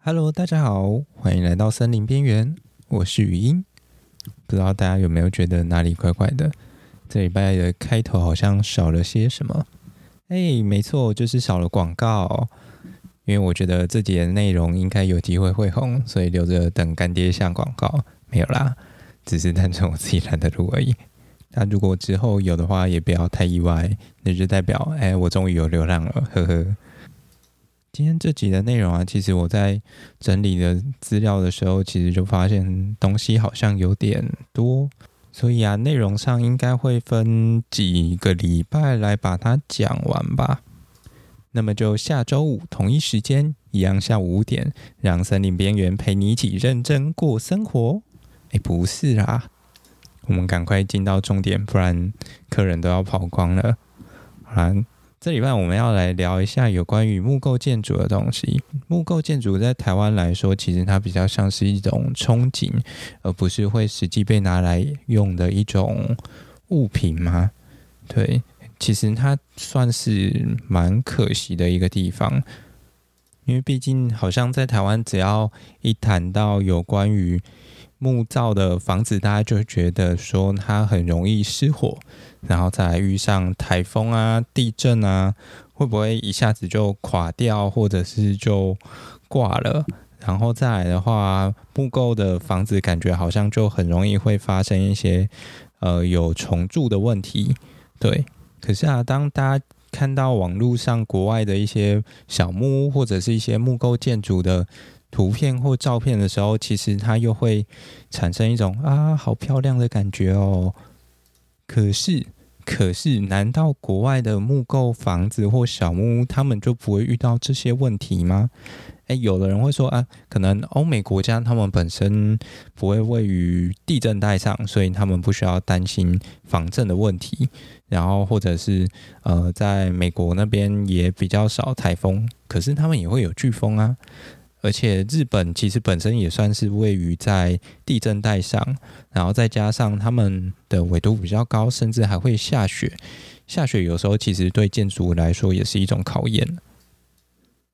Hello，大家好，欢迎来到森林边缘，我是语音。不知道大家有没有觉得哪里怪怪的？这礼拜的开头好像少了些什么？哎，没错，就是少了广告。因为我觉得这集的内容应该有机会会红，所以留着等干爹下广告。没有啦，只是单纯我自己懒得录而已。那如果之后有的话，也不要太意外，那就代表哎，我终于有流量了，呵呵。今天这集的内容啊，其实我在整理的资料的时候，其实就发现东西好像有点多，所以啊，内容上应该会分几个礼拜来把它讲完吧。那么就下周五同一时间，一样下午五点，让森林边缘陪你一起认真过生活。哎，不是啦，我们赶快进到重点，不然客人都要跑光了。好啦。这礼拜我们要来聊一下有关于木构建筑的东西。木构建筑在台湾来说，其实它比较像是一种憧憬，而不是会实际被拿来用的一种物品吗？对，其实它算是蛮可惜的一个地方，因为毕竟好像在台湾，只要一谈到有关于木造的房子，大家就觉得说它很容易失火，然后再遇上台风啊、地震啊，会不会一下子就垮掉，或者是就挂了？然后再来的话，木构的房子感觉好像就很容易会发生一些呃有虫蛀的问题。对，可是啊，当大家看到网络上国外的一些小木屋或者是一些木构建筑的。图片或照片的时候，其实它又会产生一种啊，好漂亮的感觉哦。可是，可是，难道国外的木构房子或小木屋，他们就不会遇到这些问题吗？诶，有的人会说啊，可能欧美国家他们本身不会位于地震带上，所以他们不需要担心防震的问题。然后，或者是呃，在美国那边也比较少台风，可是他们也会有飓风啊。而且日本其实本身也算是位于在地震带上，然后再加上他们的纬度比较高，甚至还会下雪。下雪有时候其实对建筑物来说也是一种考验。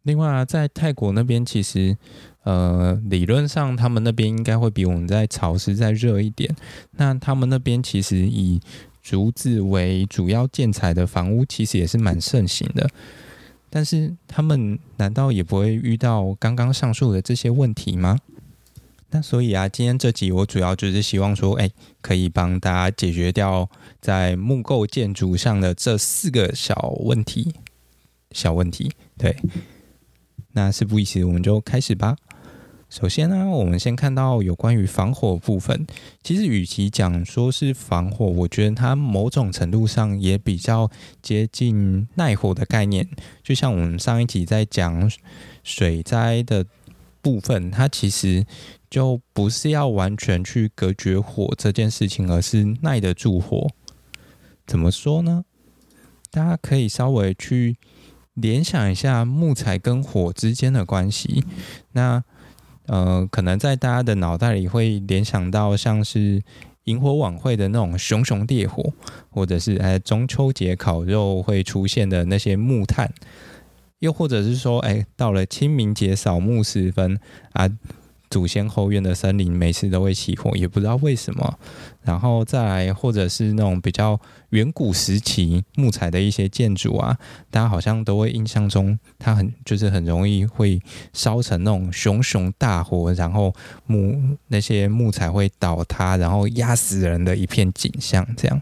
另外，在泰国那边，其实呃理论上他们那边应该会比我们在潮湿再热一点。那他们那边其实以竹子为主要建材的房屋，其实也是蛮盛行的。但是他们难道也不会遇到刚刚上述的这些问题吗？那所以啊，今天这集我主要就是希望说，哎，可以帮大家解决掉在木构建筑上的这四个小问题。小问题，对。那事不宜迟，我们就开始吧。首先呢，我们先看到有关于防火部分。其实，与其讲说是防火，我觉得它某种程度上也比较接近耐火的概念。就像我们上一集在讲水灾的部分，它其实就不是要完全去隔绝火这件事情，而是耐得住火。怎么说呢？大家可以稍微去联想一下木材跟火之间的关系。那呃，可能在大家的脑袋里会联想到像是萤火晚会的那种熊熊烈火，或者是哎中秋节烤肉会出现的那些木炭，又或者是说哎到了清明节扫墓时分啊。祖先后院的森林每次都会起火，也不知道为什么。然后再来，或者是那种比较远古时期木材的一些建筑啊，大家好像都会印象中它很就是很容易会烧成那种熊熊大火，然后木那些木材会倒塌，然后压死人的一片景象。这样，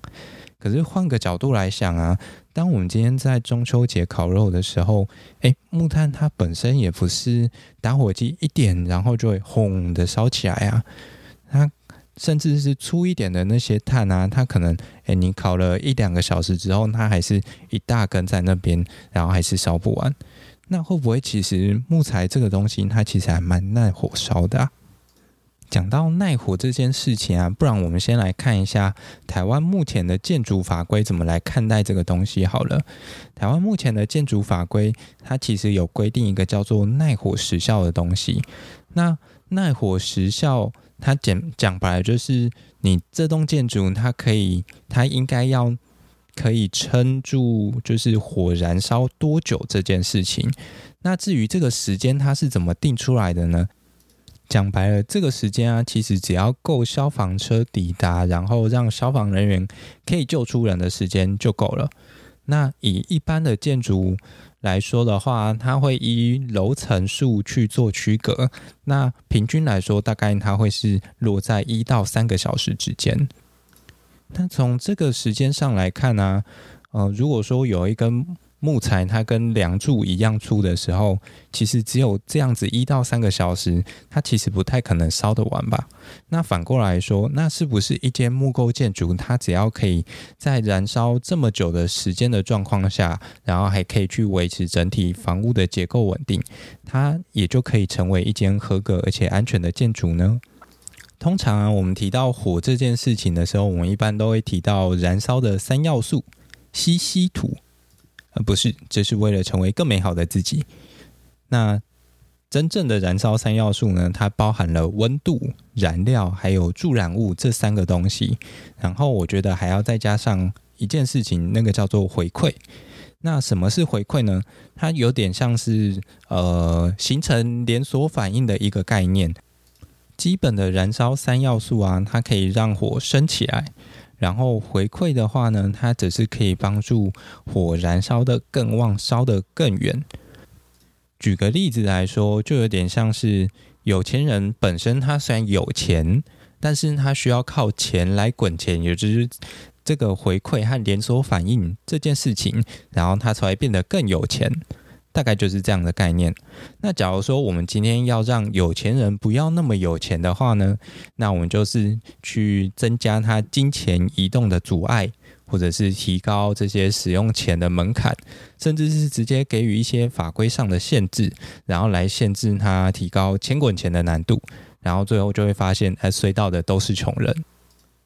可是换个角度来想啊。当我们今天在中秋节烤肉的时候，诶，木炭它本身也不是打火机一点，然后就会轰的烧起来啊。它甚至是粗一点的那些炭啊，它可能，诶，你烤了一两个小时之后，它还是一大根在那边，然后还是烧不完。那会不会其实木材这个东西，它其实还蛮耐火烧的啊？讲到耐火这件事情啊，不然我们先来看一下台湾目前的建筑法规怎么来看待这个东西好了。台湾目前的建筑法规，它其实有规定一个叫做耐火时效的东西。那耐火时效，它讲讲白了就是你这栋建筑，它可以，它应该要可以撑住，就是火燃烧多久这件事情。那至于这个时间它是怎么定出来的呢？讲白了，这个时间啊，其实只要够消防车抵达，然后让消防人员可以救出人的时间就够了。那以一般的建筑来说的话，它会依楼层数去做区隔。那平均来说，大概它会是落在一到三个小时之间。那从这个时间上来看呢，啊，呃，如果说有一根木材它跟梁柱一样粗的时候，其实只有这样子一到三个小时，它其实不太可能烧得完吧？那反过来说，那是不是一间木构建筑，它只要可以在燃烧这么久的时间的状况下，然后还可以去维持整体房屋的结构稳定，它也就可以成为一间合格而且安全的建筑呢？通常啊，我们提到火这件事情的时候，我们一般都会提到燃烧的三要素：吸、吸、土。呃，不是，这是为了成为更美好的自己。那真正的燃烧三要素呢？它包含了温度、燃料还有助燃物这三个东西。然后我觉得还要再加上一件事情，那个叫做回馈。那什么是回馈呢？它有点像是呃形成连锁反应的一个概念。基本的燃烧三要素啊，它可以让火升起来。然后回馈的话呢，它只是可以帮助火燃烧得更旺，烧得更远。举个例子来说，就有点像是有钱人本身他虽然有钱，但是他需要靠钱来滚钱，也就是这个回馈和连锁反应这件事情，然后他才会变得更有钱。大概就是这样的概念。那假如说我们今天要让有钱人不要那么有钱的话呢，那我们就是去增加他金钱移动的阻碍，或者是提高这些使用钱的门槛，甚至是直接给予一些法规上的限制，然后来限制他提高钱滚钱的难度，然后最后就会发现，哎，衰到的都是穷人。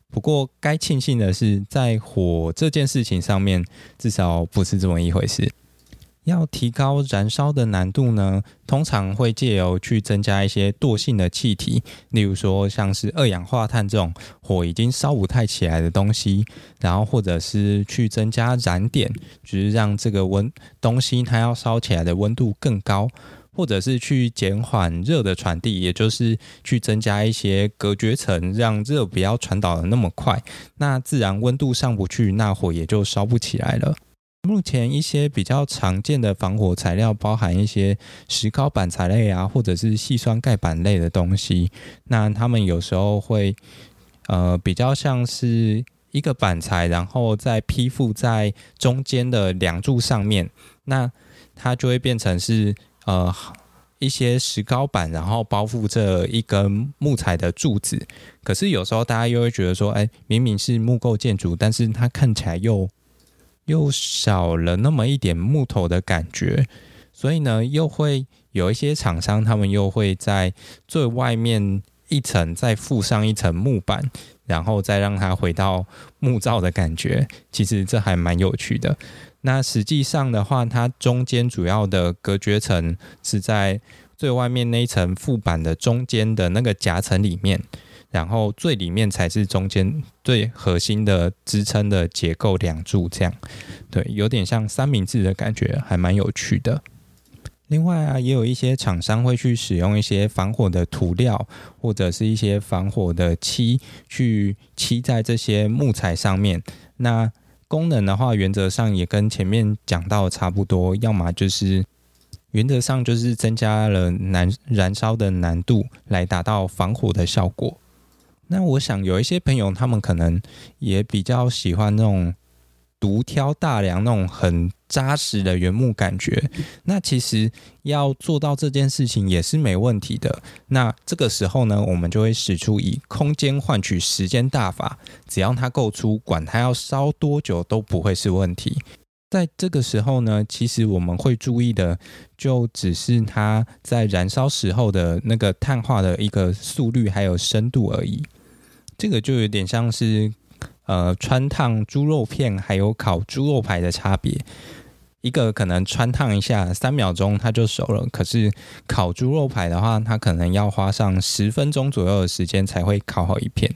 不过该庆幸的是，在火这件事情上面，至少不是这么一回事。要提高燃烧的难度呢，通常会借由去增加一些惰性的气体，例如说像是二氧化碳这种火已经烧不太起来的东西，然后或者是去增加燃点，就是让这个温东西它要烧起来的温度更高，或者是去减缓热的传递，也就是去增加一些隔绝层，让热不要传导的那么快，那自然温度上不去，那火也就烧不起来了。目前一些比较常见的防火材料，包含一些石膏板材类啊，或者是细酸钙板类的东西。那他们有时候会，呃，比较像是一个板材，然后再披附在中间的梁柱上面。那它就会变成是呃一些石膏板，然后包覆着一根木材的柱子。可是有时候大家又会觉得说，哎，明明是木构建筑，但是它看起来又又少了那么一点木头的感觉，所以呢，又会有一些厂商，他们又会在最外面一层再附上一层木板，然后再让它回到木造的感觉。其实这还蛮有趣的。那实际上的话，它中间主要的隔绝层是在最外面那一层覆板的中间的那个夹层里面。然后最里面才是中间最核心的支撑的结构梁柱，这样，对，有点像三明治的感觉，还蛮有趣的。另外啊，也有一些厂商会去使用一些防火的涂料，或者是一些防火的漆，去漆在这些木材上面。那功能的话，原则上也跟前面讲到差不多，要么就是原则上就是增加了难燃烧的难度，来达到防火的效果。那我想有一些朋友，他们可能也比较喜欢那种独挑大梁、那种很扎实的原木感觉。那其实要做到这件事情也是没问题的。那这个时候呢，我们就会使出以空间换取时间大法，只要它够粗，管它要烧多久都不会是问题。在这个时候呢，其实我们会注意的，就只是它在燃烧时候的那个碳化的一个速率还有深度而已。这个就有点像是，呃，穿烫猪肉片还有烤猪肉排的差别。一个可能穿烫一下三秒钟它就熟了，可是烤猪肉排的话，它可能要花上十分钟左右的时间才会烤好一片。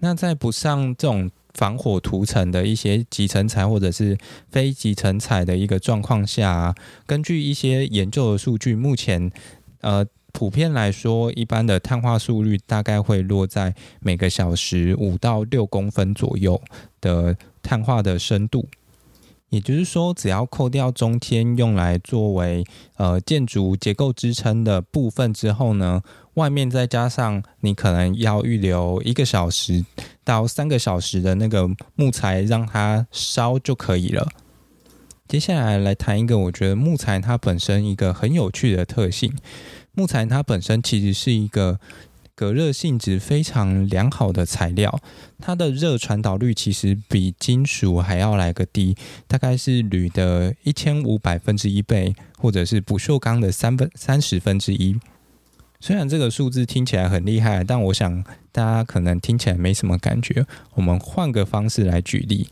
那在不上这种防火涂层的一些集成材或者是非集成材的一个状况下，根据一些研究的数据，目前呃普遍来说，一般的碳化速率大概会落在每个小时五到六公分左右的碳化的深度。也就是说，只要扣掉中间用来作为呃建筑结构支撑的部分之后呢，外面再加上你可能要预留一个小时到三个小时的那个木材让它烧就可以了。接下来来谈一个我觉得木材它本身一个很有趣的特性，木材它本身其实是一个。隔热性质非常良好的材料，它的热传导率其实比金属还要来个低，大概是铝的一千五百分之一倍，或者是不锈钢的三分三十分之一。虽然这个数字听起来很厉害，但我想大家可能听起来没什么感觉。我们换个方式来举例，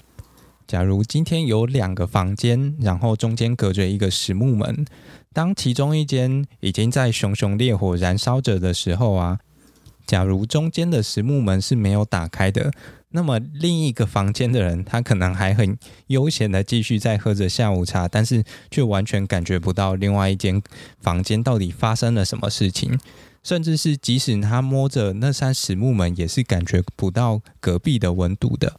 假如今天有两个房间，然后中间隔着一个实木门，当其中一间已经在熊熊烈火燃烧着的时候啊。假如中间的实木门是没有打开的，那么另一个房间的人，他可能还很悠闲的继续在喝着下午茶，但是却完全感觉不到另外一间房间到底发生了什么事情，甚至是即使他摸着那扇实木门，也是感觉不到隔壁的温度的。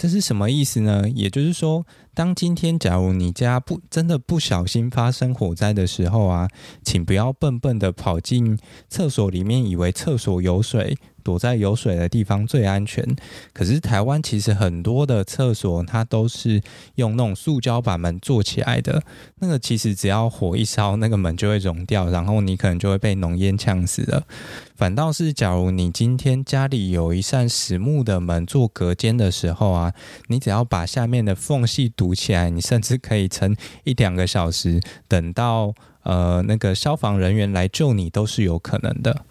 这是什么意思呢？也就是说，当今天假如你家不真的不小心发生火灾的时候啊，请不要笨笨的跑进厕所里面，以为厕所有水。躲在有水的地方最安全。可是台湾其实很多的厕所，它都是用那种塑胶把门做起来的。那个其实只要火一烧，那个门就会融掉，然后你可能就会被浓烟呛死了。反倒是，假如你今天家里有一扇实木的门做隔间的时候啊，你只要把下面的缝隙堵起来，你甚至可以撑一两个小时，等到呃那个消防人员来救你，都是有可能的。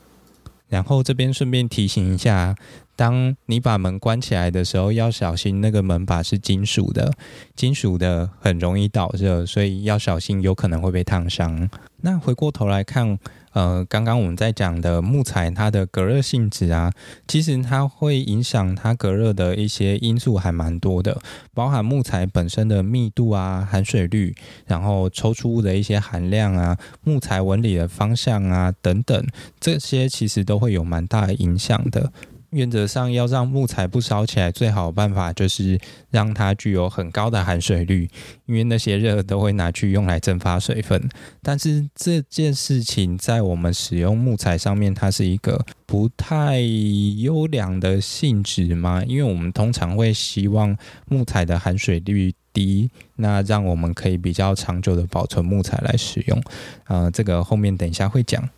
然后这边顺便提醒一下，当你把门关起来的时候，要小心那个门把是金属的，金属的很容易导热，所以要小心，有可能会被烫伤。那回过头来看。呃，刚刚我们在讲的木材，它的隔热性质啊，其实它会影响它隔热的一些因素还蛮多的，包含木材本身的密度啊、含水率，然后抽出物的一些含量啊、木材纹理的方向啊等等，这些其实都会有蛮大的影响的。原则上，要让木材不烧起来，最好的办法就是让它具有很高的含水率，因为那些热都会拿去用来蒸发水分。但是这件事情在我们使用木材上面，它是一个不太优良的性质吗？因为我们通常会希望木材的含水率低，那让我们可以比较长久的保存木材来使用。呃，这个后面等一下会讲。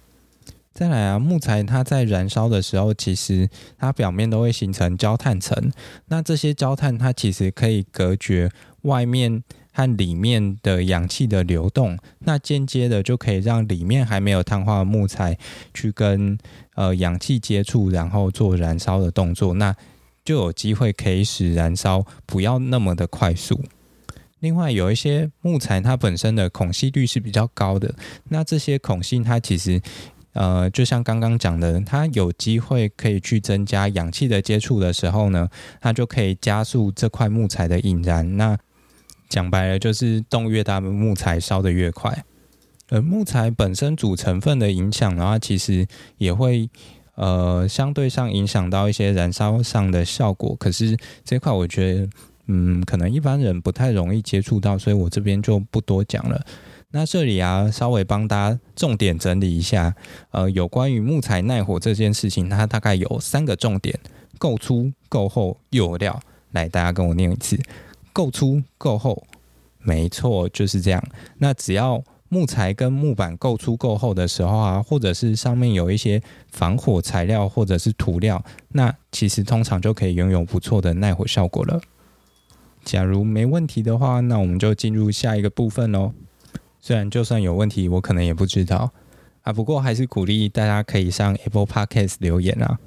再来啊，木材它在燃烧的时候，其实它表面都会形成焦炭层。那这些焦炭它其实可以隔绝外面和里面的氧气的流动，那间接的就可以让里面还没有碳化的木材去跟呃氧气接触，然后做燃烧的动作，那就有机会可以使燃烧不要那么的快速。另外，有一些木材它本身的孔隙率是比较高的，那这些孔隙它其实。呃，就像刚刚讲的，它有机会可以去增加氧气的接触的时候呢，它就可以加速这块木材的引燃。那讲白了，就是洞越大，木材烧得越快。而木材本身主成分的影响的话，其实也会呃相对上影响到一些燃烧上的效果。可是这块我觉得，嗯，可能一般人不太容易接触到，所以我这边就不多讲了。那这里啊，稍微帮大家重点整理一下，呃，有关于木材耐火这件事情，它大概有三个重点：够粗、够厚又有料。来，大家跟我念一次：够粗、够厚。没错，就是这样。那只要木材跟木板够粗够厚的时候啊，或者是上面有一些防火材料或者是涂料，那其实通常就可以拥有不错的耐火效果了。假如没问题的话，那我们就进入下一个部分喽。虽然就算有问题，我可能也不知道啊。不过还是鼓励大家可以上 Apple Podcast 留言啊，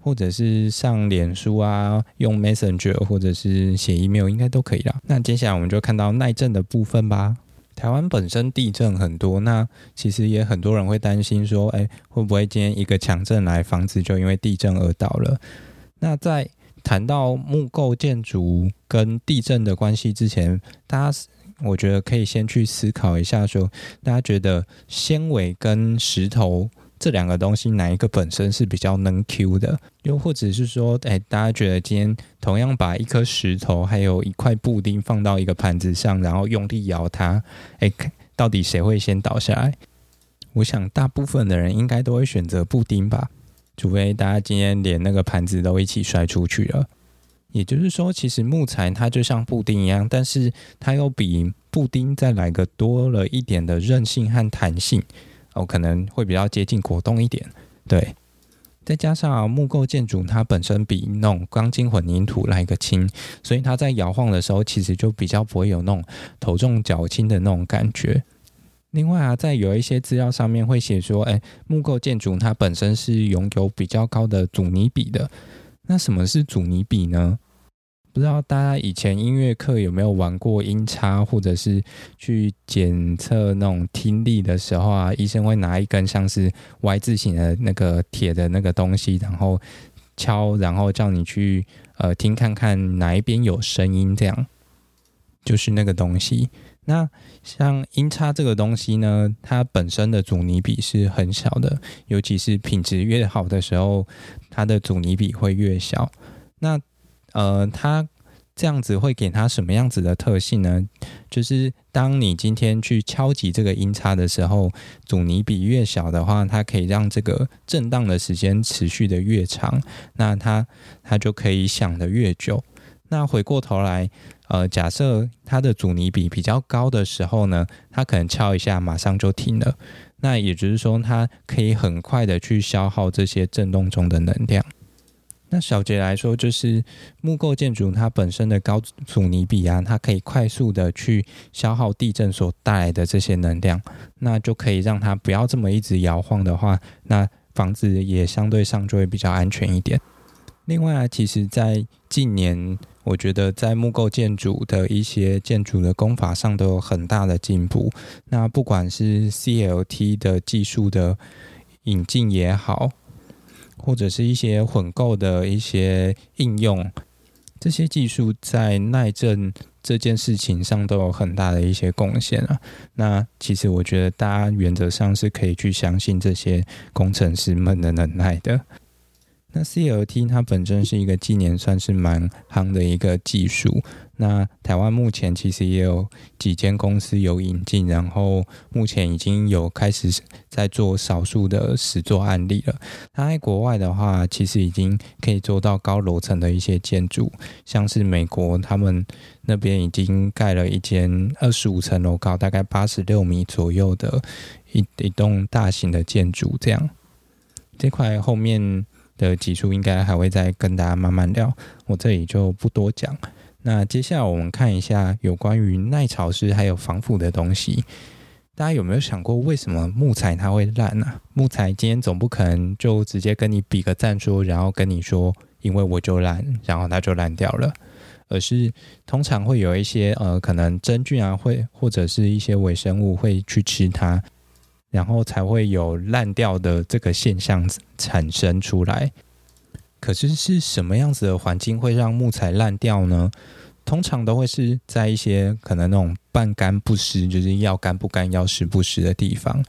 或者是上脸书啊，用 Messenger 或者是写 email，应该都可以啦。那接下来我们就看到耐震的部分吧。台湾本身地震很多，那其实也很多人会担心说，哎，会不会今天一个强震来，房子就因为地震而倒了？那在谈到木构建筑跟地震的关系之前，大家我觉得可以先去思考一下说，大家觉得纤维跟石头这两个东西哪一个本身是比较能 Q 的？又或者是说，哎，大家觉得今天同样把一颗石头还有一块布丁放到一个盘子上，然后用力摇它，哎，到底谁会先倒下来？我想大部分的人应该都会选择布丁吧。除非大家今天连那个盘子都一起摔出去了，也就是说，其实木材它就像布丁一样，但是它又比布丁再来个多了一点的韧性和弹性，哦，可能会比较接近果冻一点。对，再加上木构建筑它本身比那种钢筋混凝土来个轻，所以它在摇晃的时候，其实就比较不会有那种头重脚轻的那种感觉。另外啊，在有一些资料上面会写说，哎，木构建筑它本身是拥有比较高的阻尼比的。那什么是阻尼比呢？不知道大家以前音乐课有没有玩过音叉，或者是去检测那种听力的时候啊，医生会拿一根像是 Y 字形的那个铁的那个东西，然后敲，然后叫你去呃听看看哪一边有声音，这样就是那个东西。那像音叉这个东西呢，它本身的阻尼比是很小的，尤其是品质越好的时候，它的阻尼比会越小。那呃，它这样子会给它什么样子的特性呢？就是当你今天去敲击这个音叉的时候，阻尼比越小的话，它可以让这个震荡的时间持续的越长，那它它就可以响得越久。那回过头来。呃，假设它的阻尼比比较高的时候呢，它可能敲一下马上就停了。那也就是说，它可以很快的去消耗这些震动中的能量。那小杰来说，就是木构建筑它本身的高阻尼比啊，它可以快速的去消耗地震所带来的这些能量，那就可以让它不要这么一直摇晃的话，那房子也相对上就会比较安全一点。另外啊，其实在近年，我觉得在木构建筑的一些建筑的工法上都有很大的进步。那不管是 CLT 的技术的引进也好，或者是一些混购的一些应用，这些技术在耐震这件事情上都有很大的一些贡献啊。那其实我觉得大家原则上是可以去相信这些工程师们的能耐的。那 CLT 它本身是一个近年算是蛮夯的一个技术。那台湾目前其实也有几间公司有引进，然后目前已经有开始在做少数的实作案例了。它在国外的话，其实已经可以做到高楼层的一些建筑，像是美国他们那边已经盖了一间二十五层楼高，大概八十六米左右的一一栋大型的建筑。这样这块后面。的技术应该还会再跟大家慢慢聊，我这里就不多讲。那接下来我们看一下有关于耐潮湿还有防腐的东西。大家有没有想过，为什么木材它会烂呢？木材今天总不可能就直接跟你比个赞说，然后跟你说，因为我就烂，然后它就烂掉了，而是通常会有一些呃，可能真菌啊，会或者是一些微生物会去吃它。然后才会有烂掉的这个现象产生出来。可是是什么样子的环境会让木材烂掉呢？通常都会是在一些可能那种半干不湿，就是要干不干、要湿不湿的地方。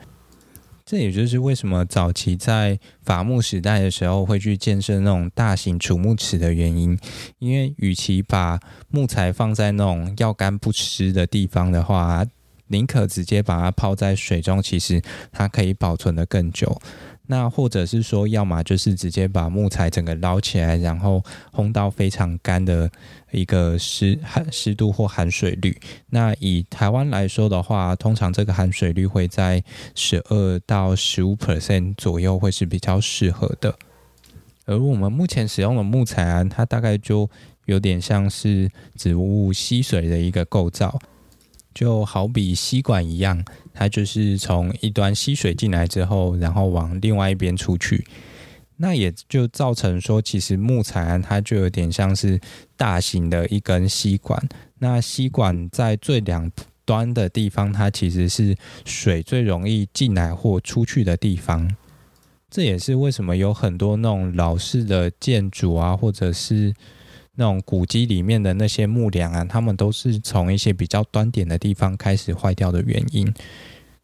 这也就是为什么早期在伐木时代的时候会去建设那种大型储木池的原因。因为与其把木材放在那种要干不湿的地方的话，宁可直接把它泡在水中，其实它可以保存得更久。那或者是说，要么就是直接把木材整个捞起来，然后烘到非常干的一个湿含湿度或含水率。那以台湾来说的话，通常这个含水率会在十二到十五 percent 左右，会是比较适合的。而我们目前使用的木材啊，它大概就有点像是植物吸水的一个构造。就好比吸管一样，它就是从一端吸水进来之后，然后往另外一边出去。那也就造成说，其实木材它就有点像是大型的一根吸管。那吸管在最两端的地方，它其实是水最容易进来或出去的地方。这也是为什么有很多那种老式的建筑啊，或者是那种古迹里面的那些木梁啊，它们都是从一些比较端点的地方开始坏掉的原因。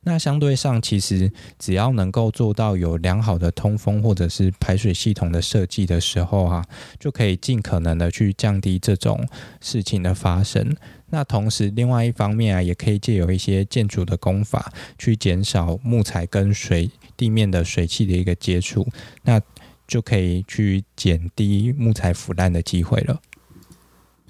那相对上，其实只要能够做到有良好的通风或者是排水系统的设计的时候啊，就可以尽可能的去降低这种事情的发生。那同时，另外一方面啊，也可以借由一些建筑的工法，去减少木材跟水地面的水汽的一个接触，那就可以去减低木材腐烂的机会了。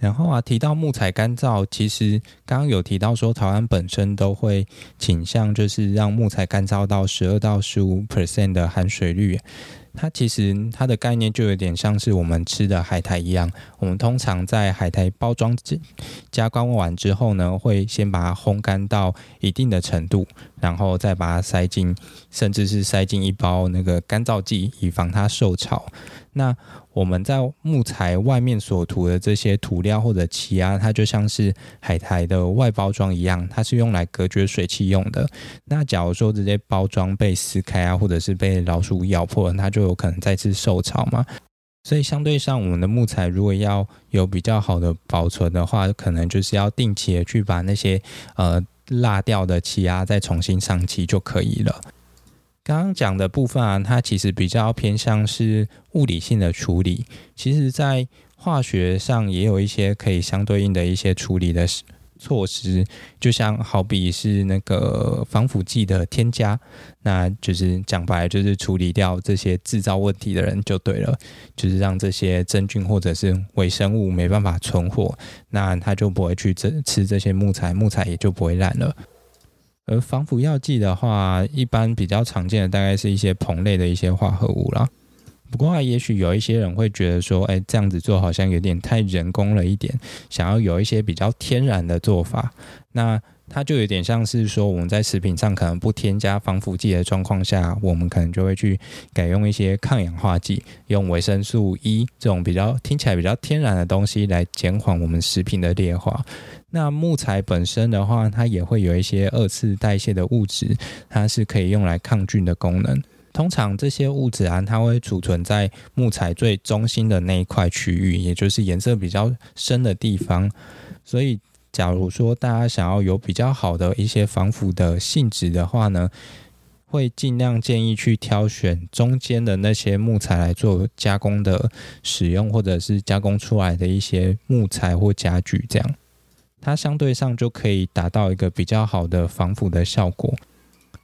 然后啊，提到木材干燥，其实刚刚有提到说，台湾本身都会倾向就是让木材干燥到十二到十五 percent 的含水率。它其实它的概念就有点像是我们吃的海苔一样，我们通常在海苔包装加工完之后呢，会先把它烘干到一定的程度，然后再把它塞进，甚至是塞进一包那个干燥剂，以防它受潮。那我们在木材外面所涂的这些涂料或者漆啊，它就像是海苔的外包装一样，它是用来隔绝水汽用的。那假如说这些包装被撕开啊，或者是被老鼠咬破了，它就有可能再次受潮嘛。所以相对上，我们的木材如果要有比较好的保存的话，可能就是要定期的去把那些呃蜡掉的漆啊再重新上漆就可以了。刚刚讲的部分啊，它其实比较偏向是物理性的处理。其实，在化学上也有一些可以相对应的一些处理的措施，就像好比是那个防腐剂的添加，那就是讲白就是处理掉这些制造问题的人就对了，就是让这些真菌或者是微生物没办法存活，那它就不会去吃吃这些木材，木材也就不会烂了。而防腐药剂的话，一般比较常见的大概是一些硼类的一些化合物啦。不过，也许有一些人会觉得说，哎，这样子做好像有点太人工了一点，想要有一些比较天然的做法。那它就有点像是说，我们在食品上可能不添加防腐剂的状况下，我们可能就会去改用一些抗氧化剂，用维生素 E 这种比较听起来比较天然的东西来减缓我们食品的劣化。那木材本身的话，它也会有一些二次代谢的物质，它是可以用来抗菌的功能。通常这些物质啊，它会储存在木材最中心的那一块区域，也就是颜色比较深的地方。所以，假如说大家想要有比较好的一些防腐的性质的话呢，会尽量建议去挑选中间的那些木材来做加工的使用，或者是加工出来的一些木材或家具这样。它相对上就可以达到一个比较好的防腐的效果，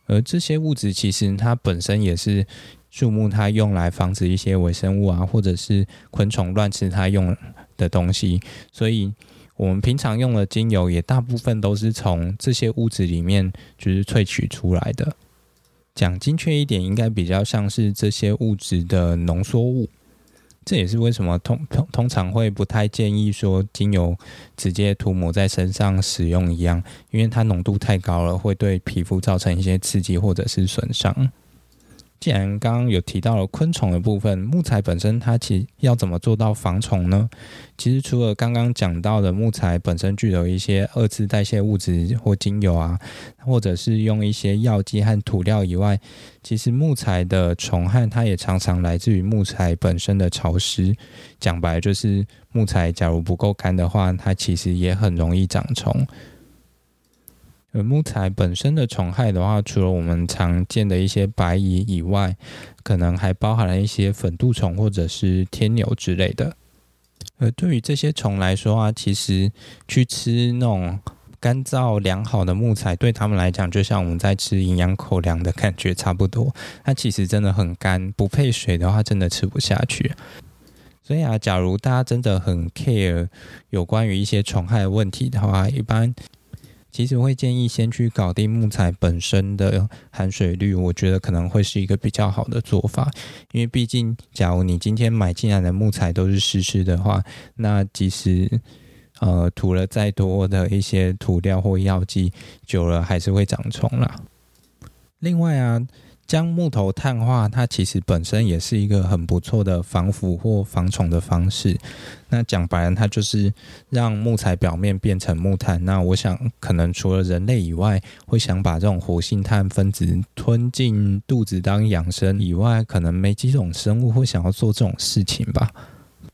而这些物质其实它本身也是树木它用来防止一些微生物啊，或者是昆虫乱吃它用的东西，所以我们平常用的精油也大部分都是从这些物质里面就是萃取出来的。讲精确一点，应该比较像是这些物质的浓缩物。这也是为什么通通通常会不太建议说精油直接涂抹在身上使用一样，因为它浓度太高了，会对皮肤造成一些刺激或者是损伤。既然刚刚有提到了昆虫的部分，木材本身它其实要怎么做到防虫呢？其实除了刚刚讲到的木材本身具有一些二次代谢物质或精油啊，或者是用一些药剂和涂料以外，其实木材的虫害它也常常来自于木材本身的潮湿。讲白就是木材假如不够干的话，它其实也很容易长虫。而木材本身的虫害的话，除了我们常见的一些白蚁以外，可能还包含了一些粉蠹虫或者是天牛之类的。而对于这些虫来说啊，其实去吃那种干燥良好的木材，对他们来讲，就像我们在吃营养口粮的感觉差不多。它其实真的很干，不配水的话，真的吃不下去。所以啊，假如大家真的很 care 有关于一些虫害的问题的话，一般。其实会建议先去搞定木材本身的含水率，我觉得可能会是一个比较好的做法。因为毕竟，假如你今天买进来的木材都是湿湿的话，那即使呃涂了再多的一些涂料或药剂，久了还是会长虫啦。另外啊。将木头碳化，它其实本身也是一个很不错的防腐或防虫的方式。那讲白了，它就是让木材表面变成木炭。那我想，可能除了人类以外，会想把这种活性炭分子吞进肚子当养生以外，可能没几种生物会想要做这种事情吧。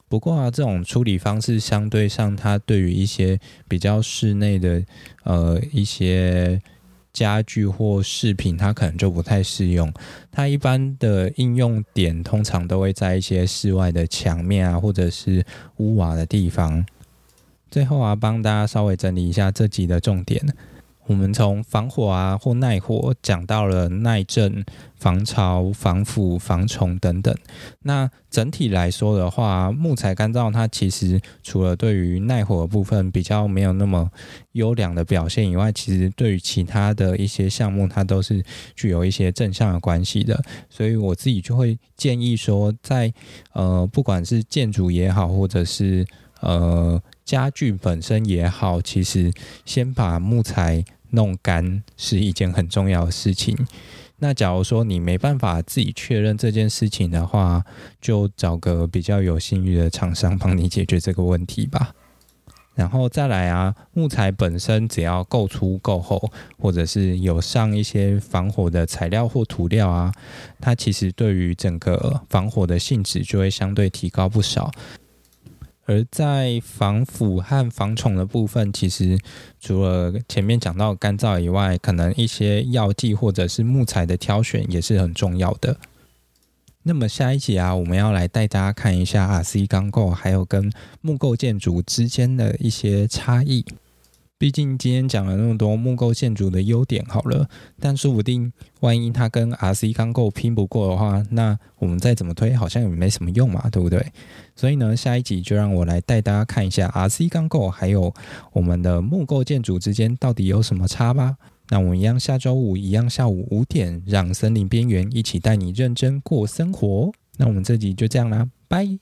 不过啊，这种处理方式相对上，它对于一些比较室内的呃一些家具或饰品，它可能就不太适用。它一般的应用点通常都会在一些室外的墙面啊，或者是屋瓦的地方。最后啊，帮大家稍微整理一下这集的重点。我们从防火啊或耐火讲到了耐震、防潮、防腐、防虫等等。那整体来说的话，木材干燥它其实除了对于耐火部分比较没有那么优良的表现以外，其实对于其他的一些项目，它都是具有一些正向的关系的。所以我自己就会建议说，在呃不管是建筑也好，或者是呃。家具本身也好，其实先把木材弄干是一件很重要的事情。那假如说你没办法自己确认这件事情的话，就找个比较有信誉的厂商帮你解决这个问题吧。然后再来啊，木材本身只要够粗够厚，或者是有上一些防火的材料或涂料啊，它其实对于整个防火的性质就会相对提高不少。而在防腐和防虫的部分，其实除了前面讲到干燥以外，可能一些药剂或者是木材的挑选也是很重要的。那么下一集啊，我们要来带大家看一下 RC 钢构还有跟木构建筑之间的一些差异。毕竟今天讲了那么多木构建筑的优点，好了，但说不定万一它跟 RC 钢构拼不过的话，那我们再怎么推好像也没什么用嘛，对不对？所以呢，下一集就让我来带大家看一下 RC 钢构还有我们的木构建筑之间到底有什么差吧。那我们一样下周五一样下午五点，让森林边缘一起带你认真过生活。那我们这集就这样啦，拜。